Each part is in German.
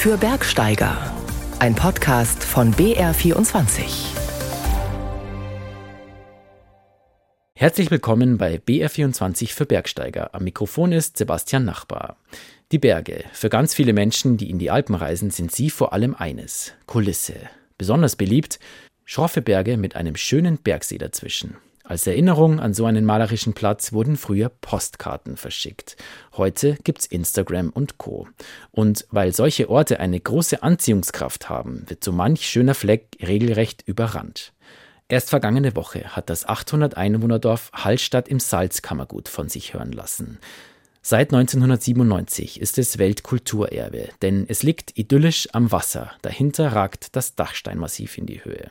für Bergsteiger. Ein Podcast von BR24. Herzlich willkommen bei BR24 für Bergsteiger. Am Mikrofon ist Sebastian Nachbar. Die Berge. Für ganz viele Menschen, die in die Alpen reisen, sind sie vor allem eines: Kulisse. Besonders beliebt schroffe Berge mit einem schönen Bergsee dazwischen. Als Erinnerung an so einen malerischen Platz wurden früher Postkarten verschickt. Heute gibt's Instagram und Co. Und weil solche Orte eine große Anziehungskraft haben, wird so manch schöner Fleck regelrecht überrannt. Erst vergangene Woche hat das 800 Einwohnerdorf Hallstatt im Salzkammergut von sich hören lassen. Seit 1997 ist es Weltkulturerbe, denn es liegt idyllisch am Wasser. Dahinter ragt das Dachsteinmassiv in die Höhe.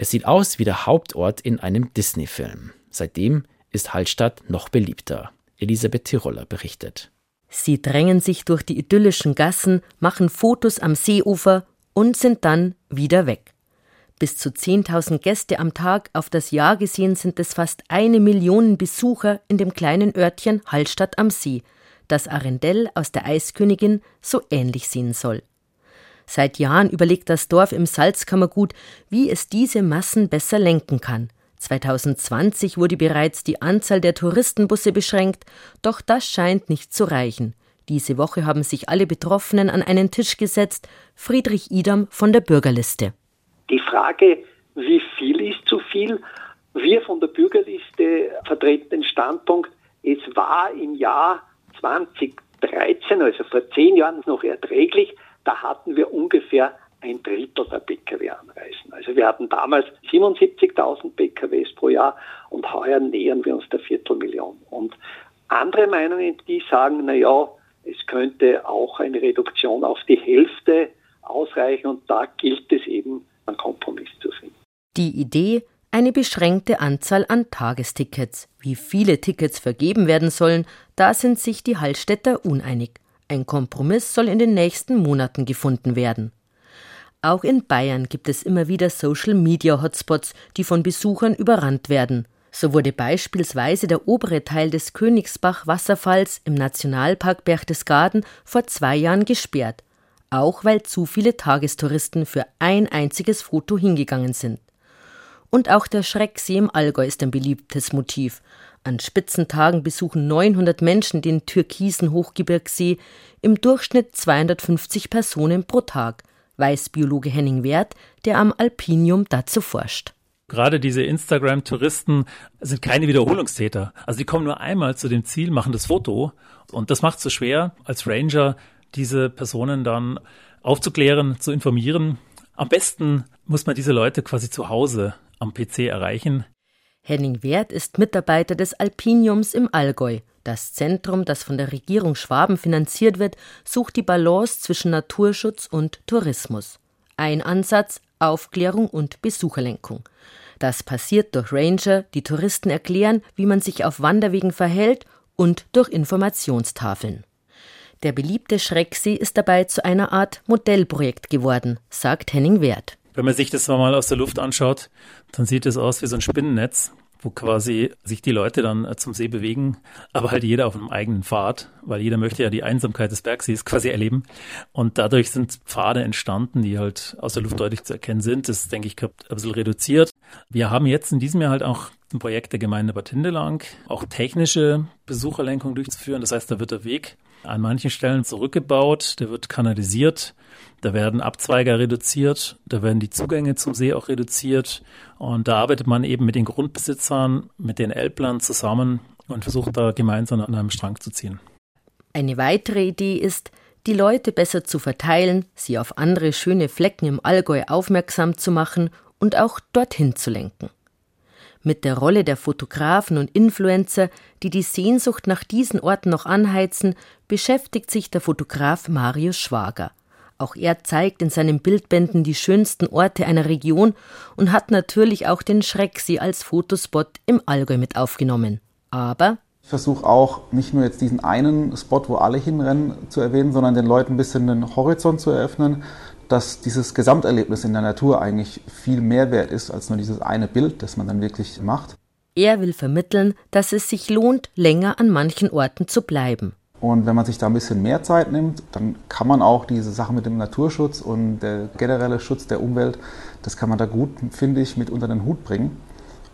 Es sieht aus wie der Hauptort in einem Disney-Film. Seitdem ist Hallstatt noch beliebter. Elisabeth Tiroler berichtet. Sie drängen sich durch die idyllischen Gassen, machen Fotos am Seeufer und sind dann wieder weg. Bis zu 10.000 Gäste am Tag auf das Jahr gesehen sind es fast eine Million Besucher in dem kleinen Örtchen Hallstatt am See, das Arendelle aus der Eiskönigin so ähnlich sehen soll. Seit Jahren überlegt das Dorf im Salzkammergut, wie es diese Massen besser lenken kann. 2020 wurde bereits die Anzahl der Touristenbusse beschränkt, doch das scheint nicht zu reichen. Diese Woche haben sich alle Betroffenen an einen Tisch gesetzt. Friedrich Idam von der Bürgerliste. Die Frage, wie viel ist zu viel? Wir von der Bürgerliste vertreten den Standpunkt, es war im Jahr 2013, also vor zehn Jahren, noch erträglich da hatten wir ungefähr ein Drittel der Pkw anreisen. Also wir hatten damals 77.000 Pkws pro Jahr und heuer nähern wir uns der Viertelmillion. Und andere Meinungen, die sagen, na ja, es könnte auch eine Reduktion auf die Hälfte ausreichen und da gilt es eben, einen Kompromiss zu finden. Die Idee, eine beschränkte Anzahl an Tagestickets. Wie viele Tickets vergeben werden sollen, da sind sich die Hallstätter uneinig. Ein Kompromiss soll in den nächsten Monaten gefunden werden. Auch in Bayern gibt es immer wieder Social-Media-Hotspots, die von Besuchern überrannt werden. So wurde beispielsweise der obere Teil des Königsbach-Wasserfalls im Nationalpark Berchtesgaden vor zwei Jahren gesperrt, auch weil zu viele Tagestouristen für ein einziges Foto hingegangen sind. Und auch der Schrecksee im Allgäu ist ein beliebtes Motiv. An Spitzentagen besuchen 900 Menschen den türkisen Hochgebirgssee, im Durchschnitt 250 Personen pro Tag, weiß Biologe Henning Wert, der am Alpinium dazu forscht. Gerade diese Instagram-Touristen sind keine Wiederholungstäter. Also die kommen nur einmal zu dem Ziel, machen das Foto und das macht es so schwer, als Ranger diese Personen dann aufzuklären, zu informieren. Am besten muss man diese Leute quasi zu Hause am PC erreichen. Henning Wert ist Mitarbeiter des Alpiniums im Allgäu. Das Zentrum, das von der Regierung Schwaben finanziert wird, sucht die Balance zwischen Naturschutz und Tourismus. Ein Ansatz Aufklärung und Besucherlenkung. Das passiert durch Ranger, die Touristen erklären, wie man sich auf Wanderwegen verhält und durch Informationstafeln. Der beliebte Schrecksee ist dabei zu einer Art Modellprojekt geworden, sagt Henning Wert. Wenn man sich das mal aus der Luft anschaut, dann sieht es aus wie so ein Spinnennetz, wo quasi sich die Leute dann äh, zum See bewegen, aber halt jeder auf einem eigenen Pfad, weil jeder möchte ja die Einsamkeit des Bergsees quasi erleben. Und dadurch sind Pfade entstanden, die halt aus der Luft deutlich zu erkennen sind. Das, denke ich, ein bisschen reduziert. Wir haben jetzt in diesem Jahr halt auch ein Projekt der Gemeinde Bad Hindelang, auch technische Besucherlenkung durchzuführen. Das heißt, da wird der Weg an manchen Stellen zurückgebaut, der wird kanalisiert, da werden Abzweiger reduziert, da werden die Zugänge zum See auch reduziert und da arbeitet man eben mit den Grundbesitzern, mit den Elblern zusammen und versucht da gemeinsam an einem Strang zu ziehen. Eine weitere Idee ist, die Leute besser zu verteilen, sie auf andere schöne Flecken im Allgäu aufmerksam zu machen und auch dorthin zu lenken mit der Rolle der Fotografen und Influencer, die die Sehnsucht nach diesen Orten noch anheizen, beschäftigt sich der Fotograf Marius Schwager. Auch er zeigt in seinen Bildbänden die schönsten Orte einer Region und hat natürlich auch den Schrecksee als Fotospot im Allgäu mit aufgenommen. Aber ich versuche auch nicht nur jetzt diesen einen Spot, wo alle hinrennen, zu erwähnen, sondern den Leuten ein bisschen den Horizont zu eröffnen, dass dieses Gesamterlebnis in der Natur eigentlich viel mehr wert ist als nur dieses eine Bild, das man dann wirklich macht. Er will vermitteln, dass es sich lohnt, länger an manchen Orten zu bleiben. Und wenn man sich da ein bisschen mehr Zeit nimmt, dann kann man auch diese Sache mit dem Naturschutz und der generelle Schutz der Umwelt, das kann man da gut, finde ich, mit unter den Hut bringen.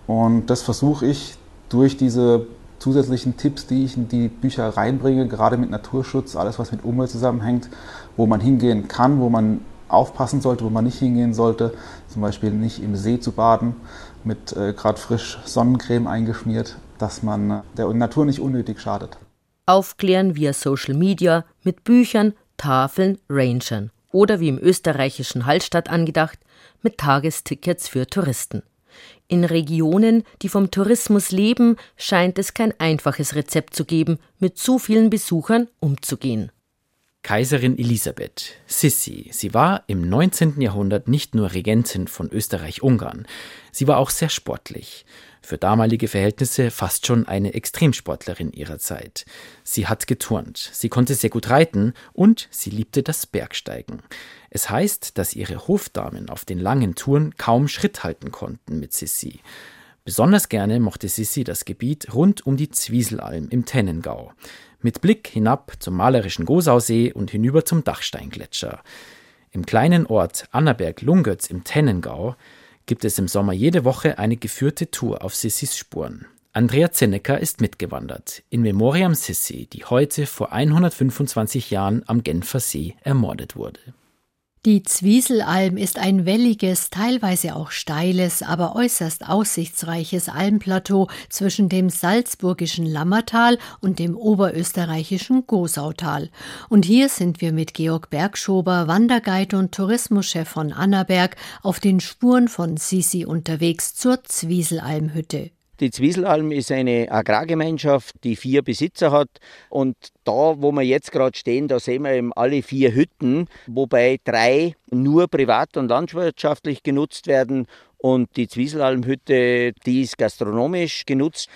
Und das versuche ich durch diese zusätzlichen Tipps, die ich in die Bücher reinbringe, gerade mit Naturschutz, alles was mit Umwelt zusammenhängt, wo man hingehen kann, wo man aufpassen sollte, wo man nicht hingehen sollte, zum Beispiel nicht im See zu baden, mit äh, gerade frisch Sonnencreme eingeschmiert, dass man der Natur nicht unnötig schadet. Aufklären via Social Media mit Büchern, Tafeln, Rangern oder wie im österreichischen Hallstatt angedacht, mit Tagestickets für Touristen. In Regionen, die vom Tourismus leben, scheint es kein einfaches Rezept zu geben, mit zu vielen Besuchern umzugehen. Kaiserin Elisabeth, Sissi, sie war im 19. Jahrhundert nicht nur Regentin von Österreich-Ungarn, sie war auch sehr sportlich. Für damalige Verhältnisse fast schon eine Extremsportlerin ihrer Zeit. Sie hat geturnt, sie konnte sehr gut reiten und sie liebte das Bergsteigen. Es heißt, dass ihre Hofdamen auf den langen Touren kaum Schritt halten konnten mit Sissi. Besonders gerne mochte Sissi das Gebiet rund um die Zwieselalm im Tennengau mit Blick hinab zum malerischen Gosausee und hinüber zum Dachsteingletscher. Im kleinen Ort Annaberg-Lungötz im Tennengau gibt es im Sommer jede Woche eine geführte Tour auf Sissis Spuren. Andrea Zennecker ist mitgewandert, in Memoriam Sissi, die heute vor 125 Jahren am Genfer See ermordet wurde. Die Zwieselalm ist ein welliges, teilweise auch steiles, aber äußerst aussichtsreiches Almplateau zwischen dem salzburgischen Lammertal und dem oberösterreichischen Gosautal. Und hier sind wir mit Georg Bergschober, Wanderguide und Tourismuschef von Annaberg, auf den Spuren von Sisi unterwegs zur Zwieselalmhütte. Die Zwieselalm ist eine Agrargemeinschaft, die vier Besitzer hat. Und da, wo wir jetzt gerade stehen, da sehen wir eben alle vier Hütten, wobei drei nur privat und landwirtschaftlich genutzt werden. Und die Zwieselalmhütte, die ist gastronomisch genutzt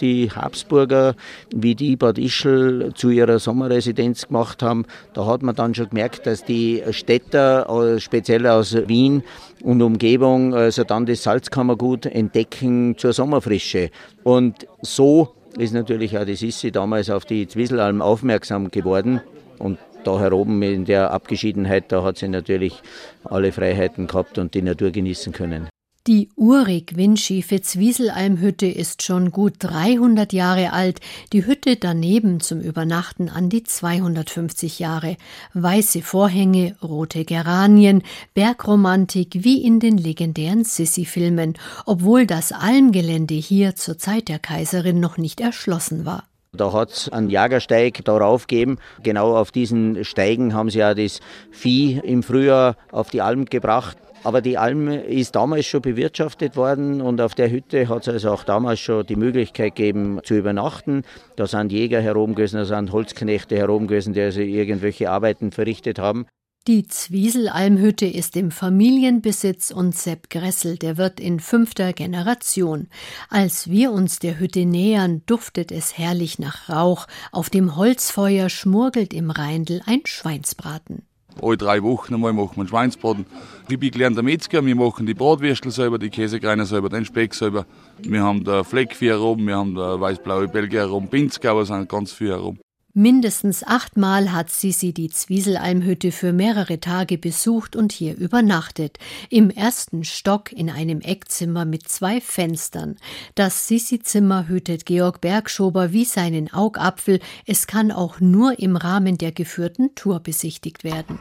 die Habsburger, wie die Bad Ischl zu ihrer Sommerresidenz gemacht haben, da hat man dann schon gemerkt, dass die Städter, äh, speziell aus Wien und Umgebung, also dann das Salzkammergut entdecken zur Sommerfrische. Und so ist natürlich auch die Sissi damals auf die Zwieselalm aufmerksam geworden. Und da heroben in der Abgeschiedenheit, da hat sie natürlich alle Freiheiten gehabt und die Natur genießen können. Die urig windschiefe Zwieselalmhütte ist schon gut 300 Jahre alt, die Hütte daneben zum Übernachten an die 250 Jahre. Weiße Vorhänge, rote Geranien, Bergromantik wie in den legendären Sissi-Filmen, obwohl das Almgelände hier zur Zeit der Kaiserin noch nicht erschlossen war. Da hat es einen Jagersteig darauf gegeben. Genau auf diesen Steigen haben sie ja das Vieh im Frühjahr auf die Alm gebracht. Aber die Alm ist damals schon bewirtschaftet worden und auf der Hütte hat es also auch damals schon die Möglichkeit gegeben zu übernachten. Da sind Jäger herumgewesen, da sind Holzknechte herumgewesen, die also irgendwelche Arbeiten verrichtet haben. Die Zwieselalmhütte ist im Familienbesitz und Sepp Gressel, der wird in fünfter Generation. Als wir uns der Hütte nähern, duftet es herrlich nach Rauch. Auf dem Holzfeuer schmurgelt im Reindl ein Schweinsbraten alle drei Wochen einmal machen wir Schweinsbraten. Ich bin gelernter Metzger, wir machen die Bratwürstel selber, die Käsekreiner selber, den Speck selber. Wir haben da Fleckvieh herum, wir haben da weißblaue Belgier herum, Pinzgauer sind ganz viel herum. Mindestens achtmal hat Sisi die Zwieselalmhütte für mehrere Tage besucht und hier übernachtet. Im ersten Stock in einem Eckzimmer mit zwei Fenstern. Das Sisi-Zimmer hütet Georg Bergschober wie seinen Augapfel. Es kann auch nur im Rahmen der geführten Tour besichtigt werden.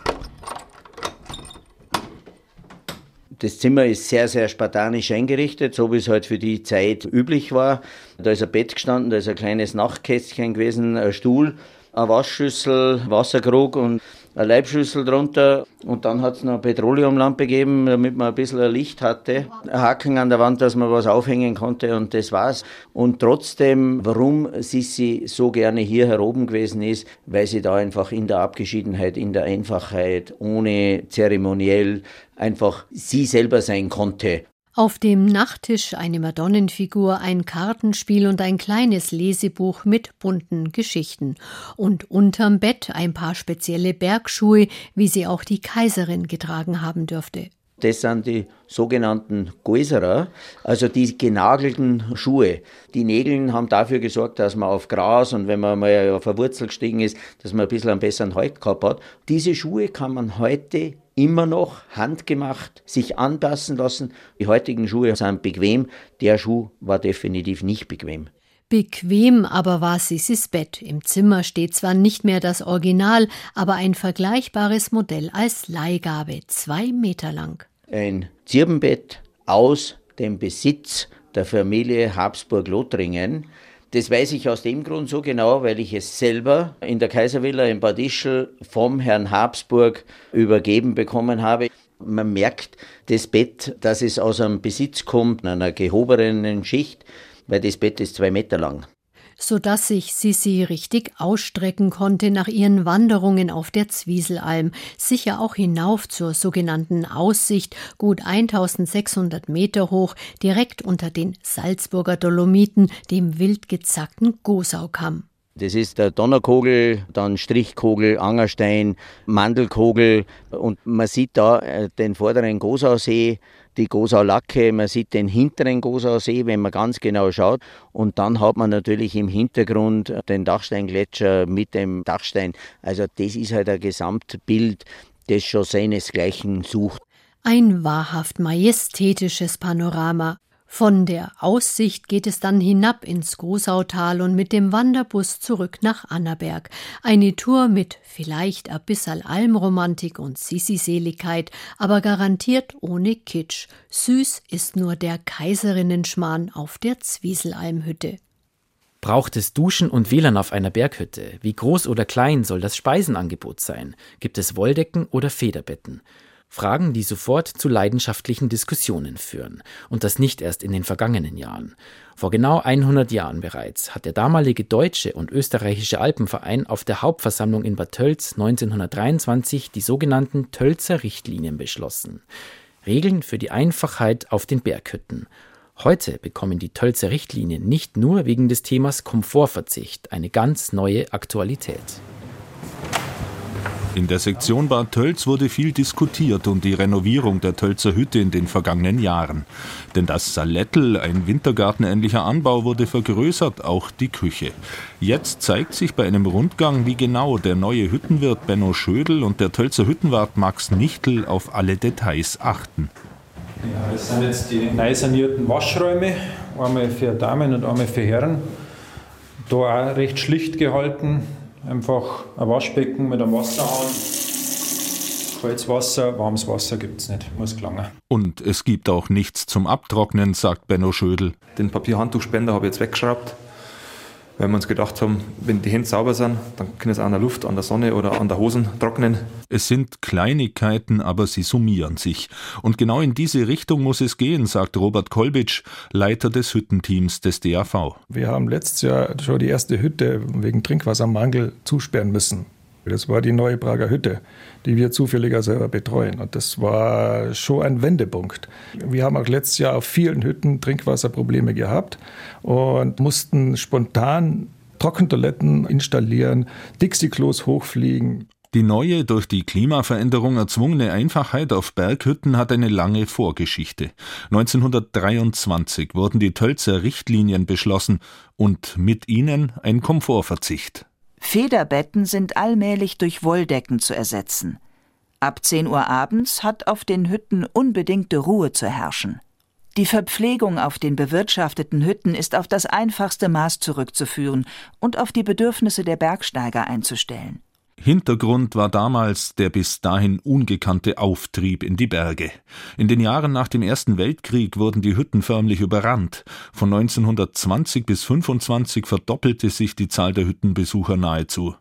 Das Zimmer ist sehr, sehr spartanisch eingerichtet, so wie es halt für die Zeit üblich war. Da ist ein Bett gestanden, da ist ein kleines Nachtkästchen gewesen, ein Stuhl, eine Waschschüssel, Wasserkrug und eine Leibschüssel drunter und dann hat es noch eine Petroleumlampe gegeben, damit man ein bisschen Licht hatte. Haken an der Wand, dass man was aufhängen konnte und das war's. Und trotzdem, warum Sissi so gerne hier heroben gewesen ist, weil sie da einfach in der Abgeschiedenheit, in der Einfachheit, ohne zeremoniell einfach sie selber sein konnte. Auf dem Nachttisch eine Madonnenfigur, ein Kartenspiel und ein kleines Lesebuch mit bunten Geschichten. Und unterm Bett ein paar spezielle Bergschuhe, wie sie auch die Kaiserin getragen haben dürfte. Das sind die sogenannten Gäuserer, also die genagelten Schuhe. Die Nägel haben dafür gesorgt, dass man auf Gras und wenn man mal auf eine Wurzel gestiegen ist, dass man ein bisschen einen besseren Halt gehabt hat. Diese Schuhe kann man heute immer noch handgemacht sich anpassen lassen. Die heutigen Schuhe sind bequem. Der Schuh war definitiv nicht bequem. Bequem aber war Sissis Bett. Im Zimmer steht zwar nicht mehr das Original, aber ein vergleichbares Modell als Leihgabe, zwei Meter lang. Ein Zirbenbett aus dem Besitz der Familie Habsburg-Lothringen. Das weiß ich aus dem Grund so genau, weil ich es selber in der Kaiservilla in Bad Ischl vom Herrn Habsburg übergeben bekommen habe. Man merkt das Bett, dass es aus einem Besitz kommt, einer gehobenen Schicht, weil das Bett ist zwei Meter lang sodass sich Sissi richtig ausstrecken konnte nach ihren Wanderungen auf der Zwieselalm, sicher auch hinauf zur sogenannten Aussicht, gut 1600 Meter hoch, direkt unter den Salzburger Dolomiten, dem wild gezackten Gosaukamm. Das ist der Donnerkogel, dann Strichkogel, Angerstein, Mandelkogel und man sieht da äh, den vorderen Gosausee, die Gosau-Lacke, man sieht den hinteren Gosausee, wenn man ganz genau schaut. Und dann hat man natürlich im Hintergrund den Dachsteingletscher mit dem Dachstein. Also das ist halt ein Gesamtbild, das schon seinesgleichen sucht. Ein wahrhaft majestätisches Panorama. Von der Aussicht geht es dann hinab ins Großautal und mit dem Wanderbus zurück nach Annaberg. Eine Tour mit vielleicht ein bisschen Almromantik und Sissi-Seligkeit, aber garantiert ohne Kitsch. Süß ist nur der Kaiserinnenschmarrn auf der Zwieselalmhütte. Braucht es Duschen und WLAN auf einer Berghütte? Wie groß oder klein soll das Speisenangebot sein? Gibt es Wolldecken oder Federbetten? Fragen, die sofort zu leidenschaftlichen Diskussionen führen. Und das nicht erst in den vergangenen Jahren. Vor genau 100 Jahren bereits hat der damalige deutsche und österreichische Alpenverein auf der Hauptversammlung in Bad Tölz 1923 die sogenannten Tölzer Richtlinien beschlossen. Regeln für die Einfachheit auf den Berghütten. Heute bekommen die Tölzer Richtlinien nicht nur wegen des Themas Komfortverzicht eine ganz neue Aktualität. In der Sektion Bad Tölz wurde viel diskutiert um die Renovierung der Tölzer Hütte in den vergangenen Jahren. Denn das Salettel, ein wintergartenähnlicher Anbau, wurde vergrößert, auch die Küche. Jetzt zeigt sich bei einem Rundgang, wie genau der neue Hüttenwirt Benno Schödel und der Tölzer Hüttenwart Max Nichtel auf alle Details achten. Ja, das sind jetzt die neu sanierten Waschräume, einmal für Damen und einmal für Herren. Da auch recht schlicht gehalten, Einfach ein Waschbecken mit einem Wasserhahn. Kaltes Wasser, warmes Wasser gibt es nicht, muss gelangen. Und es gibt auch nichts zum Abtrocknen, sagt Benno Schödel. Den Papierhandtuchspender habe ich jetzt weggeschraubt weil wir uns gedacht haben, wenn die Hände sauber sind, dann können sie an der Luft, an der Sonne oder an der Hosen trocknen. Es sind Kleinigkeiten, aber sie summieren sich. Und genau in diese Richtung muss es gehen, sagt Robert Kolbitsch, Leiter des Hüttenteams des DAV. Wir haben letztes Jahr schon die erste Hütte wegen Trinkwassermangel zusperren müssen. Das war die neue Prager Hütte, die wir zufälliger selber betreuen. Und das war schon ein Wendepunkt. Wir haben auch letztes Jahr auf vielen Hütten Trinkwasserprobleme gehabt und mussten spontan Trockentoiletten installieren, Dixie-Klos hochfliegen. Die neue, durch die Klimaveränderung erzwungene Einfachheit auf Berghütten hat eine lange Vorgeschichte. 1923 wurden die Tölzer Richtlinien beschlossen und mit ihnen ein Komfortverzicht. Federbetten sind allmählich durch Wolldecken zu ersetzen. Ab 10 Uhr abends hat auf den Hütten unbedingte Ruhe zu herrschen. Die Verpflegung auf den bewirtschafteten Hütten ist auf das einfachste Maß zurückzuführen und auf die Bedürfnisse der Bergsteiger einzustellen. Hintergrund war damals der bis dahin ungekannte Auftrieb in die Berge. In den Jahren nach dem Ersten Weltkrieg wurden die Hütten förmlich überrannt. Von 1920 bis 25 verdoppelte sich die Zahl der Hüttenbesucher nahezu.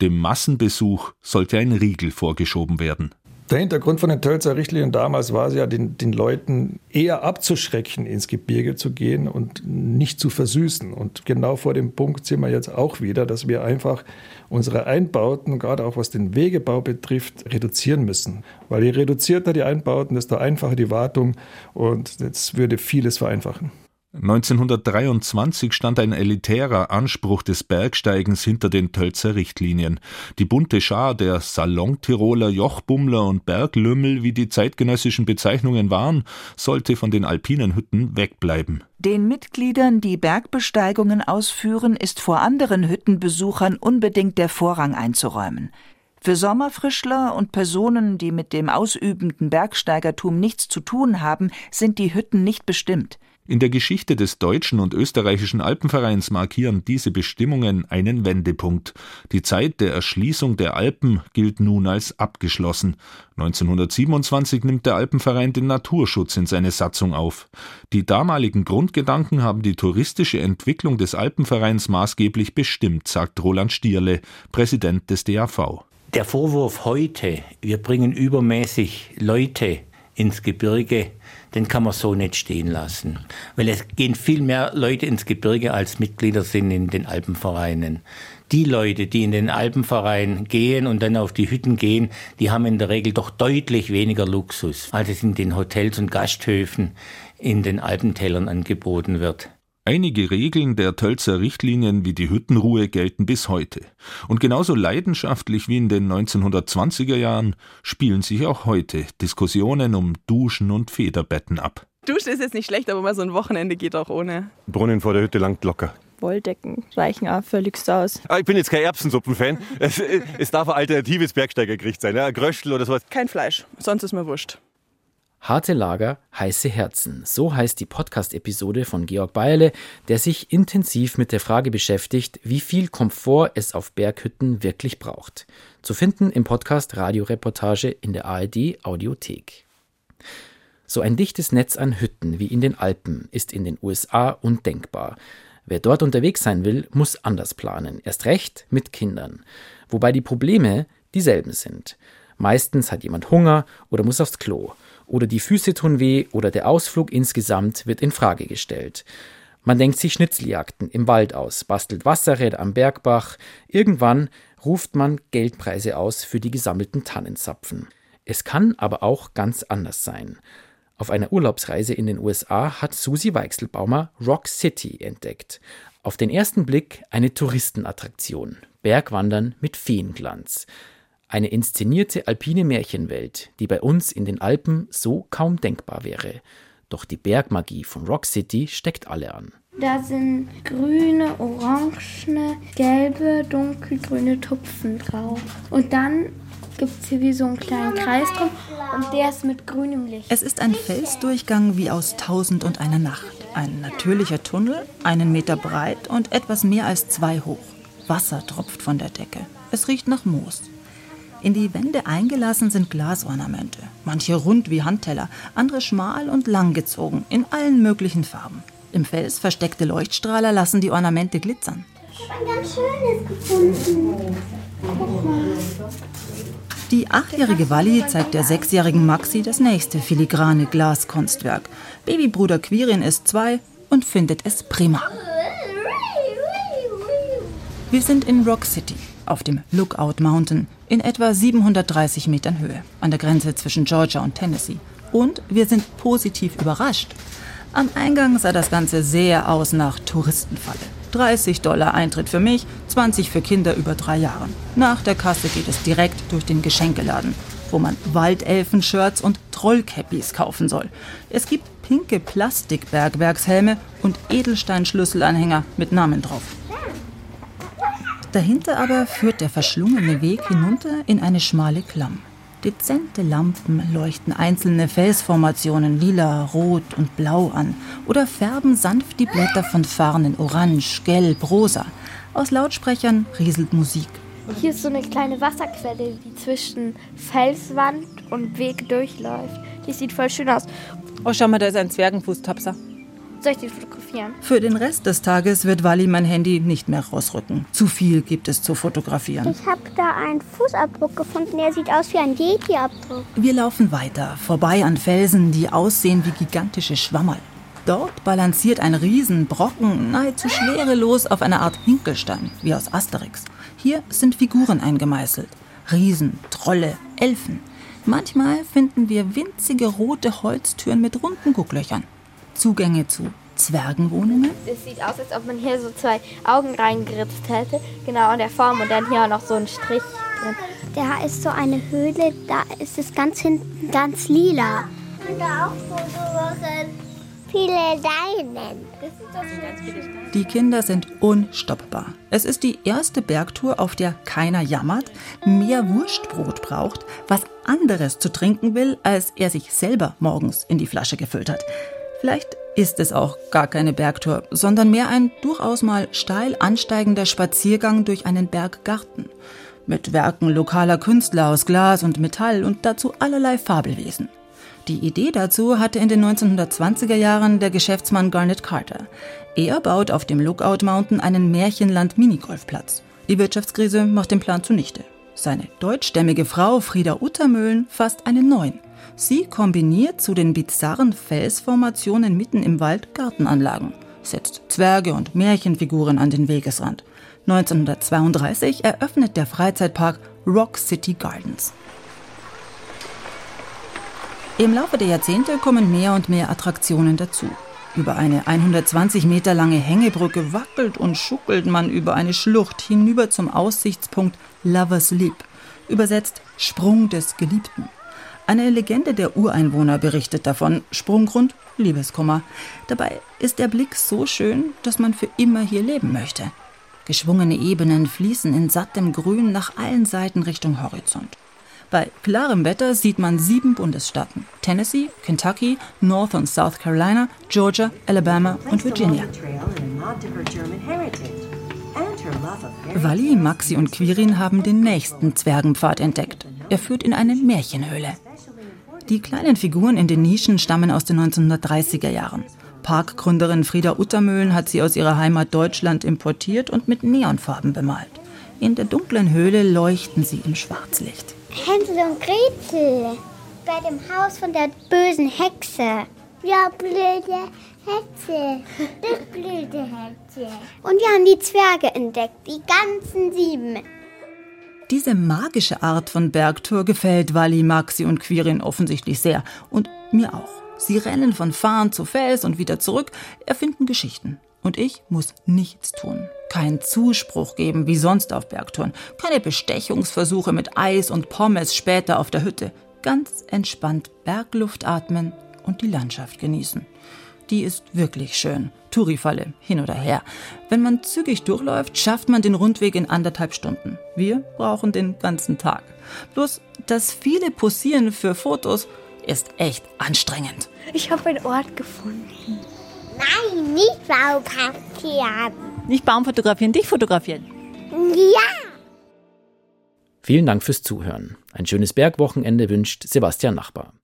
Dem Massenbesuch sollte ein Riegel vorgeschoben werden. Der Hintergrund von den Tölzer Richtlinien damals war es ja, den, den Leuten eher abzuschrecken, ins Gebirge zu gehen und nicht zu versüßen. Und genau vor dem Punkt sind wir jetzt auch wieder, dass wir einfach unsere Einbauten, gerade auch was den Wegebau betrifft, reduzieren müssen. Weil je reduzierter die Einbauten, desto einfacher die Wartung und das würde vieles vereinfachen. 1923 stand ein elitärer Anspruch des Bergsteigens hinter den Tölzer Richtlinien. Die bunte Schar der Salontiroler Jochbummler und Berglümmel, wie die zeitgenössischen Bezeichnungen waren, sollte von den alpinen Hütten wegbleiben. Den Mitgliedern, die Bergbesteigungen ausführen, ist vor anderen Hüttenbesuchern unbedingt der Vorrang einzuräumen. Für Sommerfrischler und Personen, die mit dem ausübenden Bergsteigertum nichts zu tun haben, sind die Hütten nicht bestimmt. In der Geschichte des deutschen und österreichischen Alpenvereins markieren diese Bestimmungen einen Wendepunkt. Die Zeit der Erschließung der Alpen gilt nun als abgeschlossen. 1927 nimmt der Alpenverein den Naturschutz in seine Satzung auf. Die damaligen Grundgedanken haben die touristische Entwicklung des Alpenvereins maßgeblich bestimmt, sagt Roland Stierle, Präsident des DAV. Der Vorwurf heute, wir bringen übermäßig Leute ins Gebirge, den kann man so nicht stehen lassen. Weil es gehen viel mehr Leute ins Gebirge, als Mitglieder sind in den Alpenvereinen. Die Leute, die in den Alpenverein gehen und dann auf die Hütten gehen, die haben in der Regel doch deutlich weniger Luxus, als es in den Hotels und Gasthöfen in den Alpentälern angeboten wird. Einige Regeln der Tölzer Richtlinien wie die Hüttenruhe gelten bis heute. Und genauso leidenschaftlich wie in den 1920er Jahren spielen sich auch heute Diskussionen um Duschen und Federbetten ab. Duschen ist jetzt nicht schlecht, aber mal so ein Wochenende geht auch ohne. Brunnen vor der Hütte langt locker. Wolldecken reichen auch völlig aus. Ah, ich bin jetzt kein Erbsensuppenfan. es, es darf ein alternatives Bergsteigergericht sein, ja? Gröschtel oder sowas. Kein Fleisch, sonst ist mir wurscht. Harte Lager, heiße Herzen. So heißt die Podcast-Episode von Georg Bayerle, der sich intensiv mit der Frage beschäftigt, wie viel Komfort es auf Berghütten wirklich braucht. Zu finden im Podcast Radioreportage in der ARD Audiothek. So ein dichtes Netz an Hütten wie in den Alpen ist in den USA undenkbar. Wer dort unterwegs sein will, muss anders planen, erst recht mit Kindern. Wobei die Probleme dieselben sind. Meistens hat jemand Hunger oder muss aufs Klo oder die Füße tun weh oder der Ausflug insgesamt wird in Frage gestellt. Man denkt sich Schnitzeljagden im Wald aus, bastelt Wasserräder am Bergbach. Irgendwann ruft man Geldpreise aus für die gesammelten Tannenzapfen. Es kann aber auch ganz anders sein. Auf einer Urlaubsreise in den USA hat Susi Weichselbaumer Rock City entdeckt. Auf den ersten Blick eine Touristenattraktion. Bergwandern mit Feenglanz. Eine inszenierte alpine Märchenwelt, die bei uns in den Alpen so kaum denkbar wäre. Doch die Bergmagie von Rock City steckt alle an. Da sind grüne, orangene, gelbe, dunkelgrüne Tupfen drauf. Und dann gibt es hier wie so einen kleinen Kreis drum und der ist mit grünem Licht. Es ist ein Felsdurchgang wie aus Tausend und einer Nacht. Ein natürlicher Tunnel, einen Meter breit und etwas mehr als zwei hoch. Wasser tropft von der Decke. Es riecht nach Moos. In die Wände eingelassen sind Glasornamente, manche rund wie Handteller, andere schmal und langgezogen, in allen möglichen Farben. Im Fels versteckte Leuchtstrahler lassen die Ornamente glitzern. Ich habe ein ganz schönes gefunden. Guck mal. Die achtjährige Walli zeigt der sechsjährigen Maxi das nächste filigrane Glaskunstwerk. Babybruder Quirin ist zwei und findet es prima. Wir sind in Rock City, auf dem Lookout Mountain, in etwa 730 Metern Höhe, an der Grenze zwischen Georgia und Tennessee. Und wir sind positiv überrascht. Am Eingang sah das Ganze sehr aus nach Touristenfalle. 30 Dollar Eintritt für mich, 20 für Kinder über drei Jahren. Nach der Kasse geht es direkt durch den Geschenkeladen, wo man Waldelfen-Shirts und Trollcappies kaufen soll. Es gibt pinke Plastikbergwerkshelme und Edelsteinschlüsselanhänger mit Namen drauf. Dahinter aber führt der verschlungene Weg hinunter in eine schmale Klamm. Dezente Lampen leuchten einzelne Felsformationen lila, rot und blau an oder färben sanft die Blätter von Farnen orange, gelb, rosa. Aus Lautsprechern rieselt Musik. Hier ist so eine kleine Wasserquelle, die zwischen Felswand und Weg durchläuft. Die sieht voll schön aus. Oh, schau mal, da ist ein Zwergenfußtapser. Soll ich den fotografieren? Für den Rest des Tages wird Wally mein Handy nicht mehr rausrücken. Zu viel gibt es zu fotografieren. Ich habe da einen Fußabdruck gefunden. Der sieht aus wie ein Yeti-Abdruck. Wir laufen weiter, vorbei an Felsen, die aussehen wie gigantische Schwammerl. Dort balanciert ein Riesenbrocken nahezu schwerelos auf einer Art Hinkelstein, wie aus Asterix. Hier sind Figuren eingemeißelt. Riesen, Trolle, Elfen. Manchmal finden wir winzige rote Holztüren mit runden Gucklöchern. Zugänge zu Zwergenwohnungen? Es sieht aus, als ob man hier so zwei Augen reingeritzt hätte. Genau in der Form und dann hier auch noch so ein Strich drin. Da ist so eine Höhle, da ist es ganz hinten ganz lila. Ich könnte auch Foto machen. Viele Leinen. Die Kinder sind unstoppbar. Es ist die erste Bergtour, auf der keiner jammert, mehr Wurstbrot braucht, was anderes zu trinken will, als er sich selber morgens in die Flasche gefüllt hat. Vielleicht ist es auch gar keine Bergtour, sondern mehr ein durchaus mal steil ansteigender Spaziergang durch einen Berggarten. Mit Werken lokaler Künstler aus Glas und Metall und dazu allerlei Fabelwesen. Die Idee dazu hatte in den 1920er Jahren der Geschäftsmann Garnet Carter. Er baut auf dem Lookout Mountain einen Märchenland-Minigolfplatz. Die Wirtschaftskrise macht den Plan zunichte. Seine deutschstämmige Frau Frieda Uttermöhlen fasst einen neuen. Sie kombiniert zu den bizarren Felsformationen mitten im Wald Gartenanlagen, setzt Zwerge und Märchenfiguren an den Wegesrand. 1932 eröffnet der Freizeitpark Rock City Gardens. Im Laufe der Jahrzehnte kommen mehr und mehr Attraktionen dazu. Über eine 120 Meter lange Hängebrücke wackelt und schuckelt man über eine Schlucht hinüber zum Aussichtspunkt Lovers Leap, übersetzt Sprung des Geliebten. Eine Legende der Ureinwohner berichtet davon, Sprunggrund Liebeskummer. Dabei ist der Blick so schön, dass man für immer hier leben möchte. Geschwungene Ebenen fließen in sattem Grün nach allen Seiten Richtung Horizont. Bei klarem Wetter sieht man sieben Bundesstaaten: Tennessee, Kentucky, North und South Carolina, Georgia, Alabama und Virginia. Wally, Maxi und Quirin haben den nächsten Zwergenpfad entdeckt. Er führt in eine Märchenhöhle. Die kleinen Figuren in den Nischen stammen aus den 1930er Jahren. Parkgründerin Frieda Uttermöhlen hat sie aus ihrer Heimat Deutschland importiert und mit Neonfarben bemalt. In der dunklen Höhle leuchten sie im Schwarzlicht. Hänsel und Gretel. Bei dem Haus von der bösen Hexe. Ja, blöde Hexe. Das blöde Hexe. Und wir haben die Zwerge entdeckt. Die ganzen sieben. Diese magische Art von Bergtour gefällt Wally, Maxi und Quirin offensichtlich sehr. Und mir auch. Sie rennen von Farn zu Fels und wieder zurück, erfinden Geschichten. Und ich muss nichts tun. Keinen Zuspruch geben wie sonst auf Bergtouren. Keine Bestechungsversuche mit Eis und Pommes später auf der Hütte. Ganz entspannt Bergluft atmen und die Landschaft genießen. Die ist wirklich schön. Tourifalle, hin oder her. Wenn man zügig durchläuft, schafft man den Rundweg in anderthalb Stunden. Wir brauchen den ganzen Tag. Bloß das viele Posieren für Fotos ist echt anstrengend. Ich habe einen Ort gefunden. Nein, nicht Baum fotografieren. Nicht Baum fotografieren, dich fotografieren. Ja. Vielen Dank fürs Zuhören. Ein schönes Bergwochenende wünscht Sebastian Nachbar.